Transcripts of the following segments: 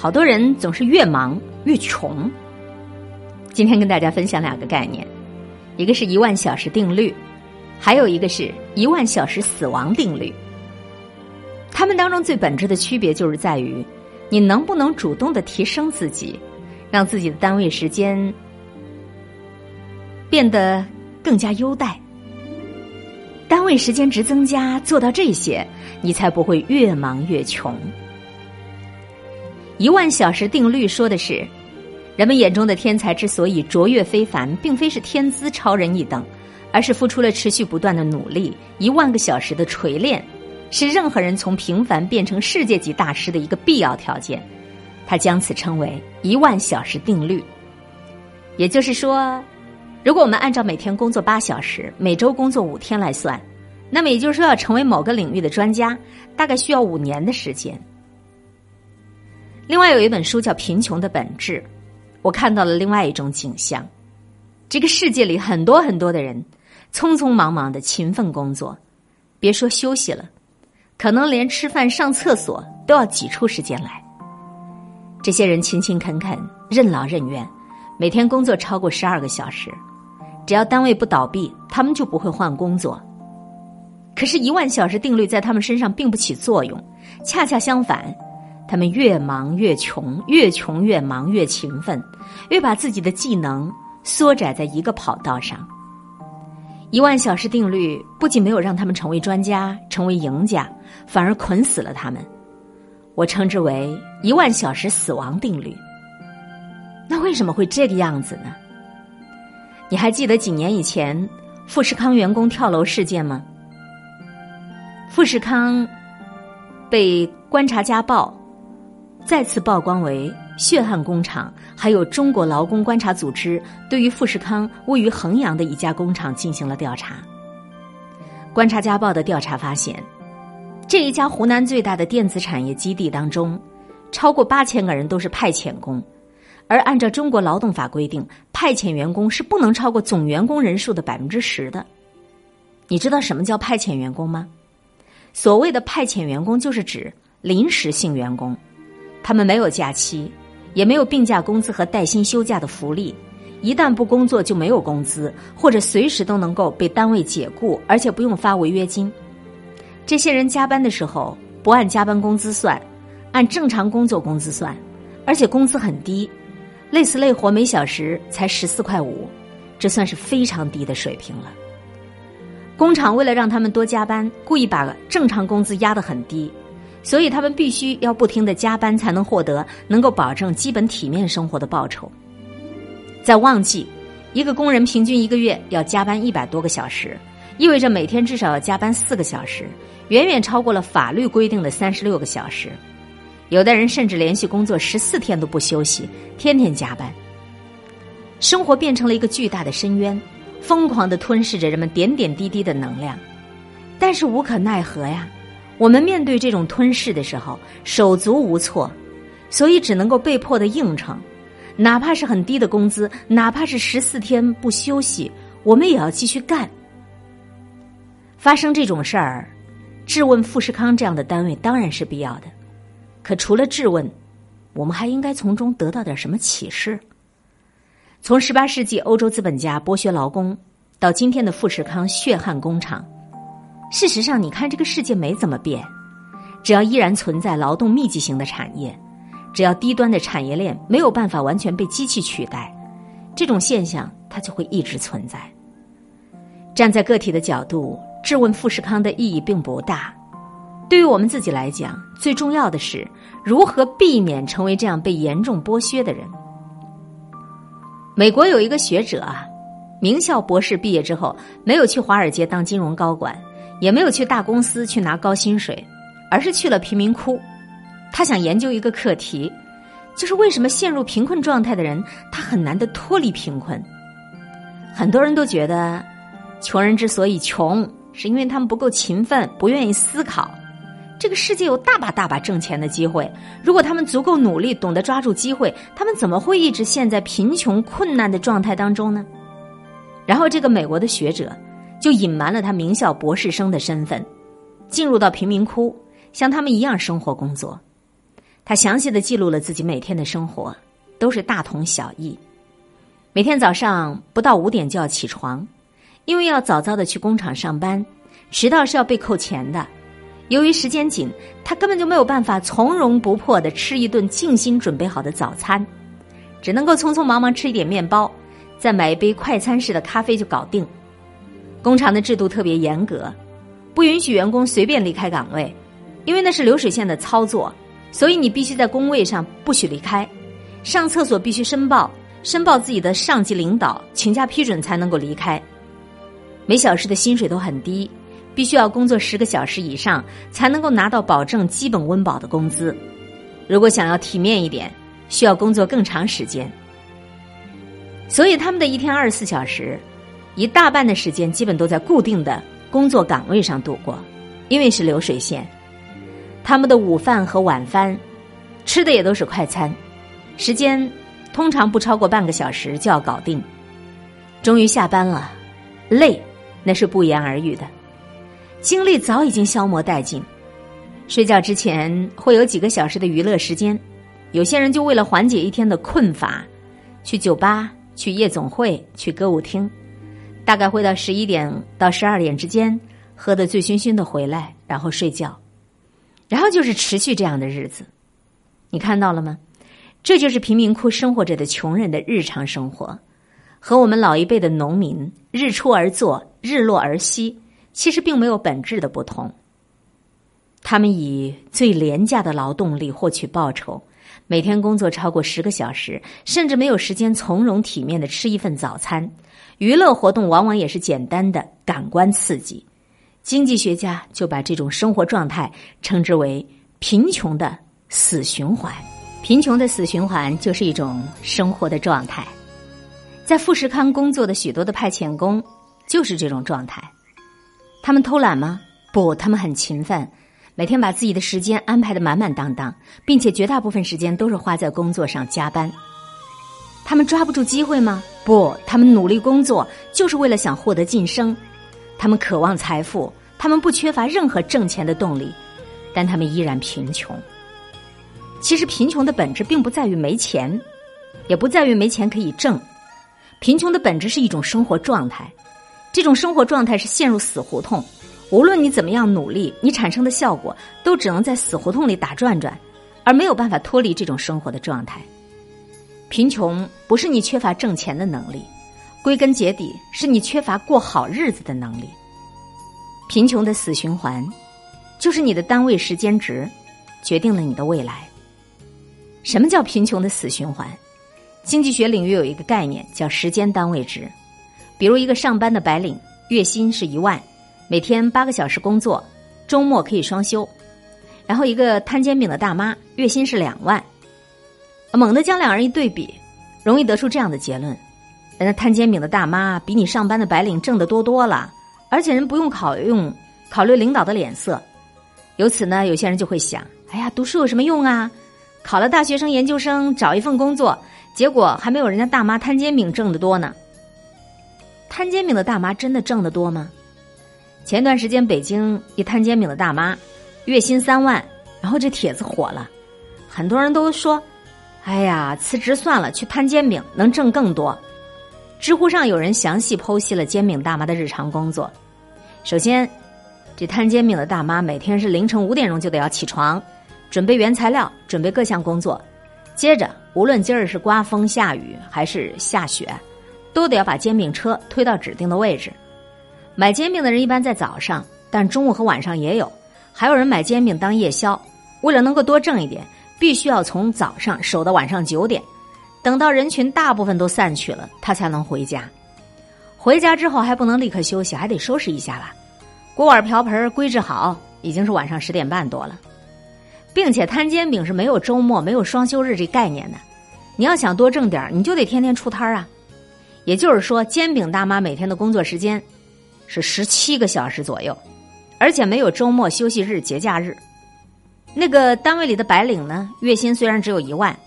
好多人总是越忙越穷。今天跟大家分享两个概念，一个是一万小时定律，还有一个是一万小时死亡定律。他们当中最本质的区别就是在于，你能不能主动的提升自己，让自己的单位时间变得更加优待。单位时间值增加，做到这些，你才不会越忙越穷。一万小时定律说的是，人们眼中的天才之所以卓越非凡，并非是天资超人一等，而是付出了持续不断的努力，一万个小时的锤炼，是任何人从平凡变成世界级大师的一个必要条件。他将此称为一万小时定律。也就是说。如果我们按照每天工作八小时，每周工作五天来算，那么也就是说，要成为某个领域的专家，大概需要五年的时间。另外有一本书叫《贫穷的本质》，我看到了另外一种景象：这个世界里很多很多的人，匆匆忙忙的勤奋工作，别说休息了，可能连吃饭、上厕所都要挤出时间来。这些人勤勤恳恳、任劳任怨，每天工作超过十二个小时。只要单位不倒闭，他们就不会换工作。可是，一万小时定律在他们身上并不起作用，恰恰相反，他们越忙越穷，越穷越忙越勤奋，越把自己的技能缩窄在一个跑道上。一万小时定律不仅没有让他们成为专家、成为赢家，反而捆死了他们。我称之为“一万小时死亡定律”。那为什么会这个样子呢？你还记得几年以前富士康员工跳楼事件吗？富士康被《观察家报》再次曝光为血汗工厂，还有中国劳工观察组织对于富士康位于衡阳的一家工厂进行了调查。《观察家报》的调查发现，这一家湖南最大的电子产业基地当中，超过八千个人都是派遣工。而按照中国劳动法规定，派遣员工是不能超过总员工人数的百分之十的。你知道什么叫派遣员工吗？所谓的派遣员工就是指临时性员工，他们没有假期，也没有病假工资和带薪休假的福利，一旦不工作就没有工资，或者随时都能够被单位解雇，而且不用发违约金。这些人加班的时候不按加班工资算，按正常工作工资算，而且工资很低。累死累活每小时才十四块五，这算是非常低的水平了。工厂为了让他们多加班，故意把正常工资压得很低，所以他们必须要不停的加班才能获得能够保证基本体面生活的报酬。在旺季，一个工人平均一个月要加班一百多个小时，意味着每天至少要加班四个小时，远远超过了法律规定的三十六个小时。有的人甚至连续工作十四天都不休息，天天加班。生活变成了一个巨大的深渊，疯狂的吞噬着人们点点滴滴的能量。但是无可奈何呀，我们面对这种吞噬的时候手足无措，所以只能够被迫的应承，哪怕是很低的工资，哪怕是十四天不休息，我们也要继续干。发生这种事儿，质问富士康这样的单位当然是必要的。可除了质问，我们还应该从中得到点什么启示？从十八世纪欧洲资本家剥削劳工，到今天的富士康血汗工厂，事实上，你看这个世界没怎么变，只要依然存在劳动密集型的产业，只要低端的产业链没有办法完全被机器取代，这种现象它就会一直存在。站在个体的角度质问富士康的意义并不大。对于我们自己来讲，最重要的是如何避免成为这样被严重剥削的人。美国有一个学者啊，名校博士毕业之后，没有去华尔街当金融高管，也没有去大公司去拿高薪水，而是去了贫民窟。他想研究一个课题，就是为什么陷入贫困状态的人，他很难的脱离贫困。很多人都觉得，穷人之所以穷，是因为他们不够勤奋，不愿意思考。这个世界有大把大把挣钱的机会，如果他们足够努力，懂得抓住机会，他们怎么会一直陷在贫穷困难的状态当中呢？然后，这个美国的学者就隐瞒了他名校博士生的身份，进入到贫民窟，像他们一样生活工作。他详细的记录了自己每天的生活，都是大同小异。每天早上不到五点就要起床，因为要早早的去工厂上班，迟到是要被扣钱的。由于时间紧，他根本就没有办法从容不迫的吃一顿精心准备好的早餐，只能够匆匆忙忙吃一点面包，再买一杯快餐式的咖啡就搞定。工厂的制度特别严格，不允许员工随便离开岗位，因为那是流水线的操作，所以你必须在工位上不许离开。上厕所必须申报，申报自己的上级领导，请假批准才能够离开。每小时的薪水都很低。必须要工作十个小时以上，才能够拿到保证基本温饱的工资。如果想要体面一点，需要工作更长时间。所以他们的一天二十四小时，一大半的时间基本都在固定的工作岗位上度过，因为是流水线。他们的午饭和晚饭吃的也都是快餐，时间通常不超过半个小时就要搞定。终于下班了，累那是不言而喻的。精力早已经消磨殆尽，睡觉之前会有几个小时的娱乐时间。有些人就为了缓解一天的困乏，去酒吧、去夜总会、去歌舞厅，大概会到十一点到十二点之间，喝得醉醺醺的回来，然后睡觉，然后就是持续这样的日子。你看到了吗？这就是贫民窟生活着的穷人的日常生活，和我们老一辈的农民日出而作，日落而息。其实并没有本质的不同。他们以最廉价的劳动力获取报酬，每天工作超过十个小时，甚至没有时间从容体面的吃一份早餐。娱乐活动往往也是简单的感官刺激。经济学家就把这种生活状态称之为“贫穷的死循环”。贫穷的死循环就是一种生活的状态。在富士康工作的许多的派遣工就是这种状态。他们偷懒吗？不，他们很勤奋，每天把自己的时间安排的满满当当，并且绝大部分时间都是花在工作上加班。他们抓不住机会吗？不，他们努力工作就是为了想获得晋升。他们渴望财富，他们不缺乏任何挣钱的动力，但他们依然贫穷。其实，贫穷的本质并不在于没钱，也不在于没钱可以挣，贫穷的本质是一种生活状态。这种生活状态是陷入死胡同，无论你怎么样努力，你产生的效果都只能在死胡同里打转转，而没有办法脱离这种生活的状态。贫穷不是你缺乏挣钱的能力，归根结底是你缺乏过好日子的能力。贫穷的死循环，就是你的单位时间值决定了你的未来。什么叫贫穷的死循环？经济学领域有一个概念叫时间单位值。比如一个上班的白领，月薪是一万，每天八个小时工作，周末可以双休。然后一个摊煎饼的大妈，月薪是两万。猛地将两人一对比，容易得出这样的结论：人家摊煎饼的大妈比你上班的白领挣得多多了，而且人不用考用考虑领导的脸色。由此呢，有些人就会想：哎呀，读书有什么用啊？考了大学生、研究生，找一份工作，结果还没有人家大妈摊煎饼挣得多呢。摊煎饼的大妈真的挣得多吗？前段时间北京一摊煎饼的大妈，月薪三万，然后这帖子火了，很多人都说：“哎呀，辞职算了，去摊煎饼能挣更多。”知乎上有人详细剖析了煎饼大妈的日常工作。首先，这摊煎饼的大妈每天是凌晨五点钟就得要起床，准备原材料，准备各项工作。接着，无论今儿是刮风下雨还是下雪。都得要把煎饼车推到指定的位置。买煎饼的人一般在早上，但中午和晚上也有。还有人买煎饼当夜宵，为了能够多挣一点，必须要从早上守到晚上九点，等到人群大部分都散去了，他才能回家。回家之后还不能立刻休息，还得收拾一下啦，锅碗瓢盆归置好，已经是晚上十点半多了。并且摊煎饼是没有周末、没有双休日这概念的。你要想多挣点你就得天天出摊啊。也就是说，煎饼大妈每天的工作时间是十七个小时左右，而且没有周末、休息日、节假日。那个单位里的白领呢，月薪虽然只有一万，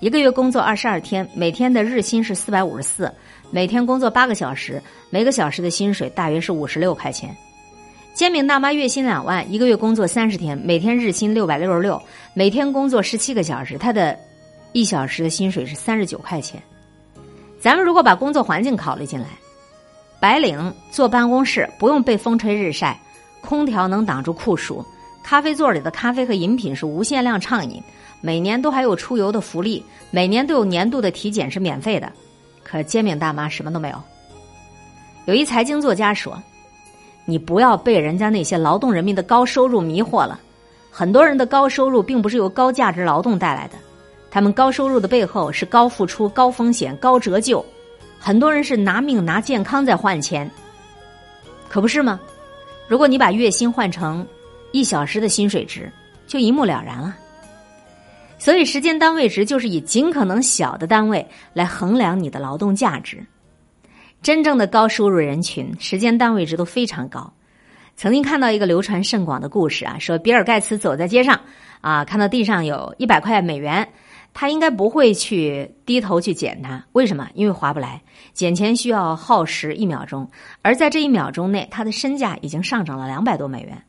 一个月工作二十二天，每天的日薪是四百五十四，每天工作八个小时，每个小时的薪水大约是五十六块钱。煎饼大妈月薪两万，一个月工作三十天，每天日薪六百六十六，每天工作十七个小时，她的一小时的薪水是三十九块钱。咱们如果把工作环境考虑进来，白领坐办公室不用被风吹日晒，空调能挡住酷暑，咖啡座里的咖啡和饮品是无限量畅饮，每年都还有出游的福利，每年都有年度的体检是免费的。可煎饼大妈什么都没有。有一财经作家说：“你不要被人家那些劳动人民的高收入迷惑了，很多人的高收入并不是由高价值劳动带来的。”他们高收入的背后是高付出、高风险、高折旧，很多人是拿命拿健康在换钱，可不是吗？如果你把月薪换成一小时的薪水值，就一目了然了。所以，时间单位值就是以尽可能小的单位来衡量你的劳动价值。真正的高收入人群，时间单位值都非常高。曾经看到一个流传甚广的故事啊，说比尔盖茨走在街上啊，看到地上有一百块美元。他应该不会去低头去捡它，为什么？因为划不来，捡钱需要耗时一秒钟，而在这一秒钟内，他的身价已经上涨了两百多美元。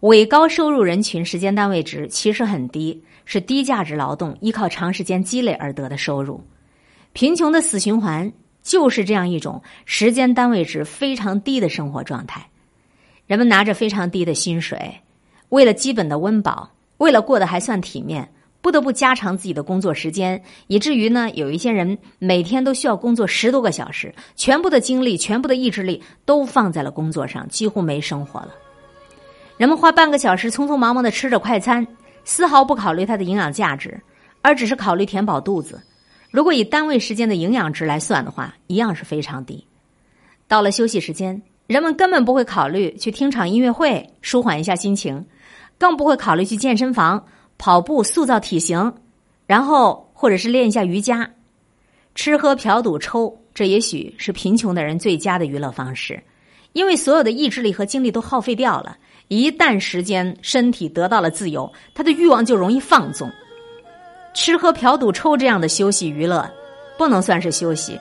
伪高收入人群时间单位值其实很低，是低价值劳动，依靠长时间积累而得的收入。贫穷的死循环就是这样一种时间单位值非常低的生活状态。人们拿着非常低的薪水，为了基本的温饱，为了过得还算体面。不得不加长自己的工作时间，以至于呢，有一些人每天都需要工作十多个小时，全部的精力、全部的意志力都放在了工作上，几乎没生活了。人们花半个小时匆匆忙忙的吃着快餐，丝毫不考虑它的营养价值，而只是考虑填饱肚子。如果以单位时间的营养值来算的话，一样是非常低。到了休息时间，人们根本不会考虑去听场音乐会舒缓一下心情，更不会考虑去健身房。跑步塑造体型，然后或者是练一下瑜伽，吃喝嫖赌抽，这也许是贫穷的人最佳的娱乐方式，因为所有的意志力和精力都耗费掉了。一旦时间身体得到了自由，他的欲望就容易放纵。吃喝嫖赌抽这样的休息娱乐，不能算是休息，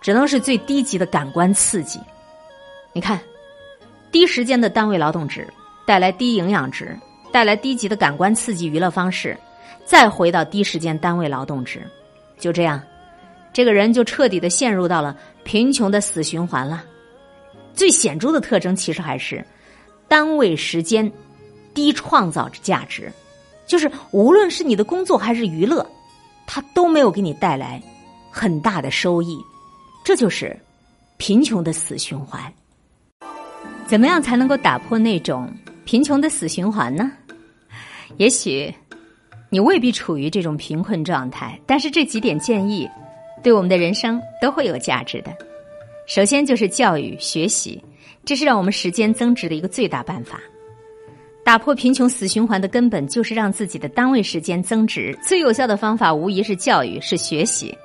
只能是最低级的感官刺激。你看，低时间的单位劳动值带来低营养值。带来低级的感官刺激娱乐方式，再回到低时间单位劳动值，就这样，这个人就彻底的陷入到了贫穷的死循环了。最显著的特征其实还是单位时间低创造价值，就是无论是你的工作还是娱乐，它都没有给你带来很大的收益，这就是贫穷的死循环。怎么样才能够打破那种贫穷的死循环呢？也许你未必处于这种贫困状态，但是这几点建议对我们的人生都会有价值的。首先就是教育学习，这是让我们时间增值的一个最大办法。打破贫穷死循环的根本就是让自己的单位时间增值，最有效的方法无疑是教育，是学习。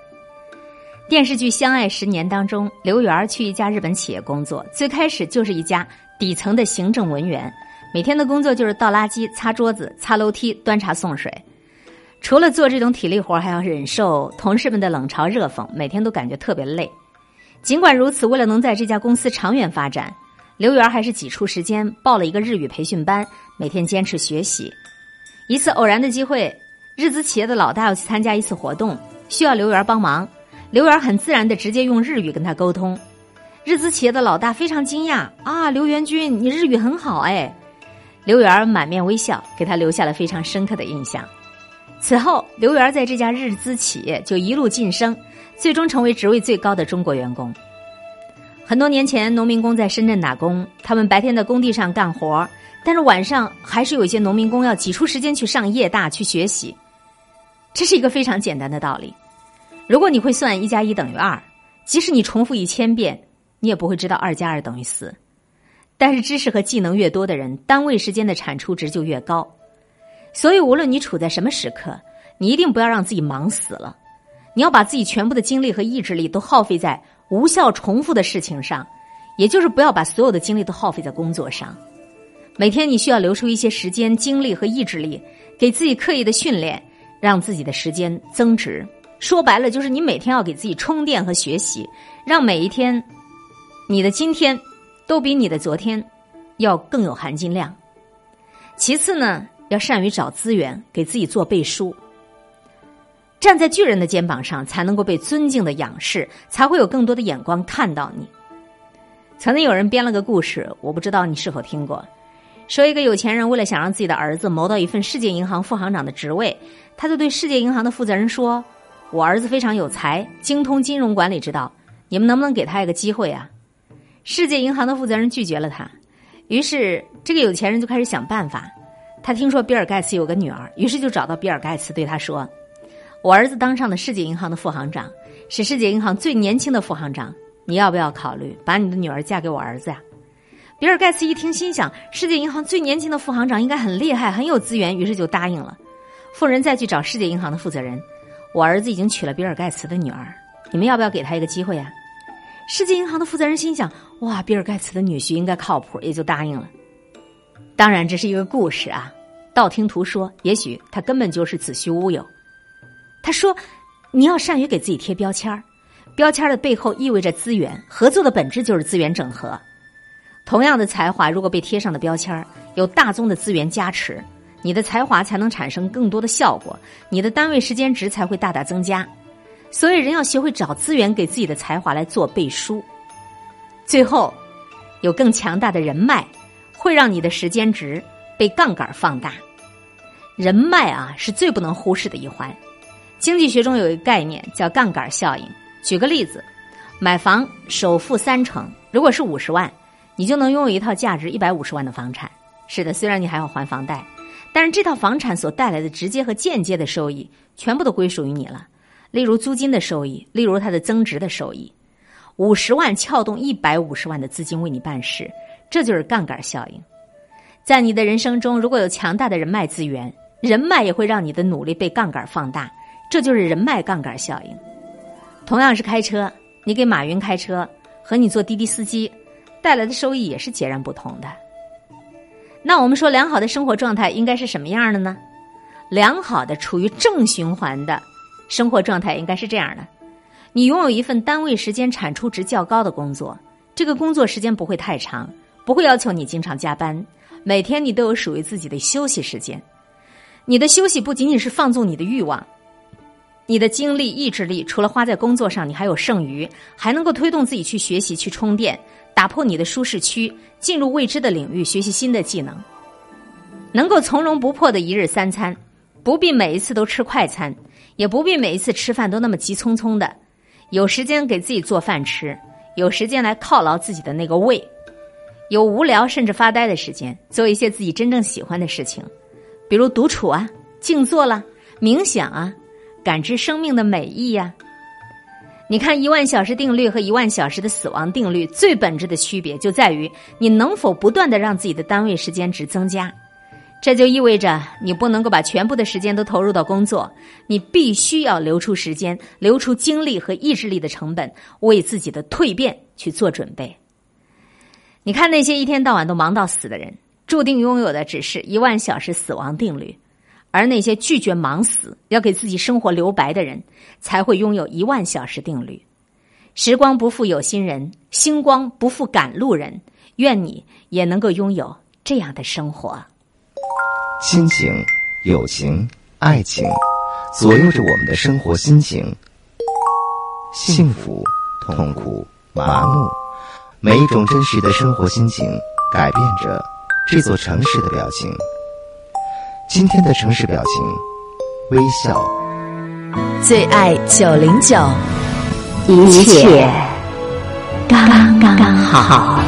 电视剧《相爱十年》当中，刘媛去一家日本企业工作，最开始就是一家底层的行政文员。每天的工作就是倒垃圾、擦桌子、擦楼梯、端茶送水。除了做这种体力活，还要忍受同事们的冷嘲热讽，每天都感觉特别累。尽管如此，为了能在这家公司长远发展，刘媛还是挤出时间报了一个日语培训班，每天坚持学习。一次偶然的机会，日资企业的老大要去参加一次活动，需要刘媛帮忙。刘媛很自然的直接用日语跟他沟通。日资企业的老大非常惊讶啊，刘元军，你日语很好哎。刘媛满面微笑，给他留下了非常深刻的印象。此后，刘媛在这家日资企业就一路晋升，最终成为职位最高的中国员工。很多年前，农民工在深圳打工，他们白天在工地上干活，但是晚上还是有一些农民工要挤出时间去上夜大去学习。这是一个非常简单的道理。如果你会算一加一等于二，即使你重复一千遍，你也不会知道二加二等于四。但是知识和技能越多的人，单位时间的产出值就越高。所以，无论你处在什么时刻，你一定不要让自己忙死了。你要把自己全部的精力和意志力都耗费在无效重复的事情上，也就是不要把所有的精力都耗费在工作上。每天你需要留出一些时间、精力和意志力，给自己刻意的训练，让自己的时间增值。说白了，就是你每天要给自己充电和学习，让每一天，你的今天。都比你的昨天要更有含金量。其次呢，要善于找资源，给自己做背书。站在巨人的肩膀上，才能够被尊敬的仰视，才会有更多的眼光看到你。曾经有人编了个故事，我不知道你是否听过。说一个有钱人为了想让自己的儿子谋到一份世界银行副行长的职位，他就对世界银行的负责人说：“我儿子非常有才，精通金融管理之道，你们能不能给他一个机会啊？”世界银行的负责人拒绝了他。于是这个有钱人就开始想办法。他听说比尔盖茨有个女儿，于是就找到比尔盖茨对他说。我儿子当上了世界银行的副行长，是世界银行最年轻的副行长。你要不要考虑把你的女儿嫁给我儿子呀？比尔盖茨一听，心想：世界银行最年轻的副行长应该很厉害，很有资源，于是就答应了。富人再去找世界银行的负责人：“我儿子已经娶了比尔盖茨的女儿，你们要不要给他一个机会呀？”世界银行的负责人心想：“哇，比尔盖茨的女婿应该靠谱，也就答应了。”当然，这是一个故事啊，道听途说，也许他根本就是子虚乌有。他说：“你要善于给自己贴标签儿，标签的背后意味着资源。合作的本质就是资源整合。同样的才华，如果被贴上的标签儿有大宗的资源加持，你的才华才能产生更多的效果，你的单位时间值才会大大增加。所以，人要学会找资源，给自己的才华来做背书。最后，有更强大的人脉，会让你的时间值被杠杆放大。人脉啊，是最不能忽视的一环。”经济学中有一个概念叫杠杆效应。举个例子，买房首付三成，如果是五十万，你就能拥有一套价值一百五十万的房产。是的，虽然你还要还房贷，但是这套房产所带来的直接和间接的收益，全部都归属于你了。例如租金的收益，例如它的增值的收益。五十万撬动一百五十万的资金为你办事，这就是杠杆效应。在你的人生中，如果有强大的人脉资源，人脉也会让你的努力被杠杆放大。这就是人脉杠杆效应。同样是开车，你给马云开车和你做滴滴司机带来的收益也是截然不同的。那我们说，良好的生活状态应该是什么样的呢？良好的、处于正循环的生活状态应该是这样的：你拥有一份单位时间产出值较高的工作，这个工作时间不会太长，不会要求你经常加班，每天你都有属于自己的休息时间。你的休息不仅仅是放纵你的欲望。你的精力、意志力除了花在工作上，你还有剩余，还能够推动自己去学习、去充电，打破你的舒适区，进入未知的领域，学习新的技能，能够从容不迫的一日三餐，不必每一次都吃快餐，也不必每一次吃饭都那么急匆匆的，有时间给自己做饭吃，有时间来犒劳自己的那个胃，有无聊甚至发呆的时间，做一些自己真正喜欢的事情，比如独处啊、静坐啦、冥想啊。感知生命的美意呀！你看，一万小时定律和一万小时的死亡定律最本质的区别就在于你能否不断的让自己的单位时间值增加。这就意味着你不能够把全部的时间都投入到工作，你必须要留出时间、留出精力和意志力的成本，为自己的蜕变去做准备。你看那些一天到晚都忙到死的人，注定拥有的只是一万小时死亡定律。而那些拒绝忙死、要给自己生活留白的人，才会拥有一万小时定律。时光不负有心人，星光不负赶路人。愿你也能够拥有这样的生活。亲情、友情、爱情，左右着我们的生活心情。幸福、痛苦、麻木，每一种真实的生活心情，改变着这座城市的表情。今天的城市表情，微笑。最爱九零九，一切刚刚好。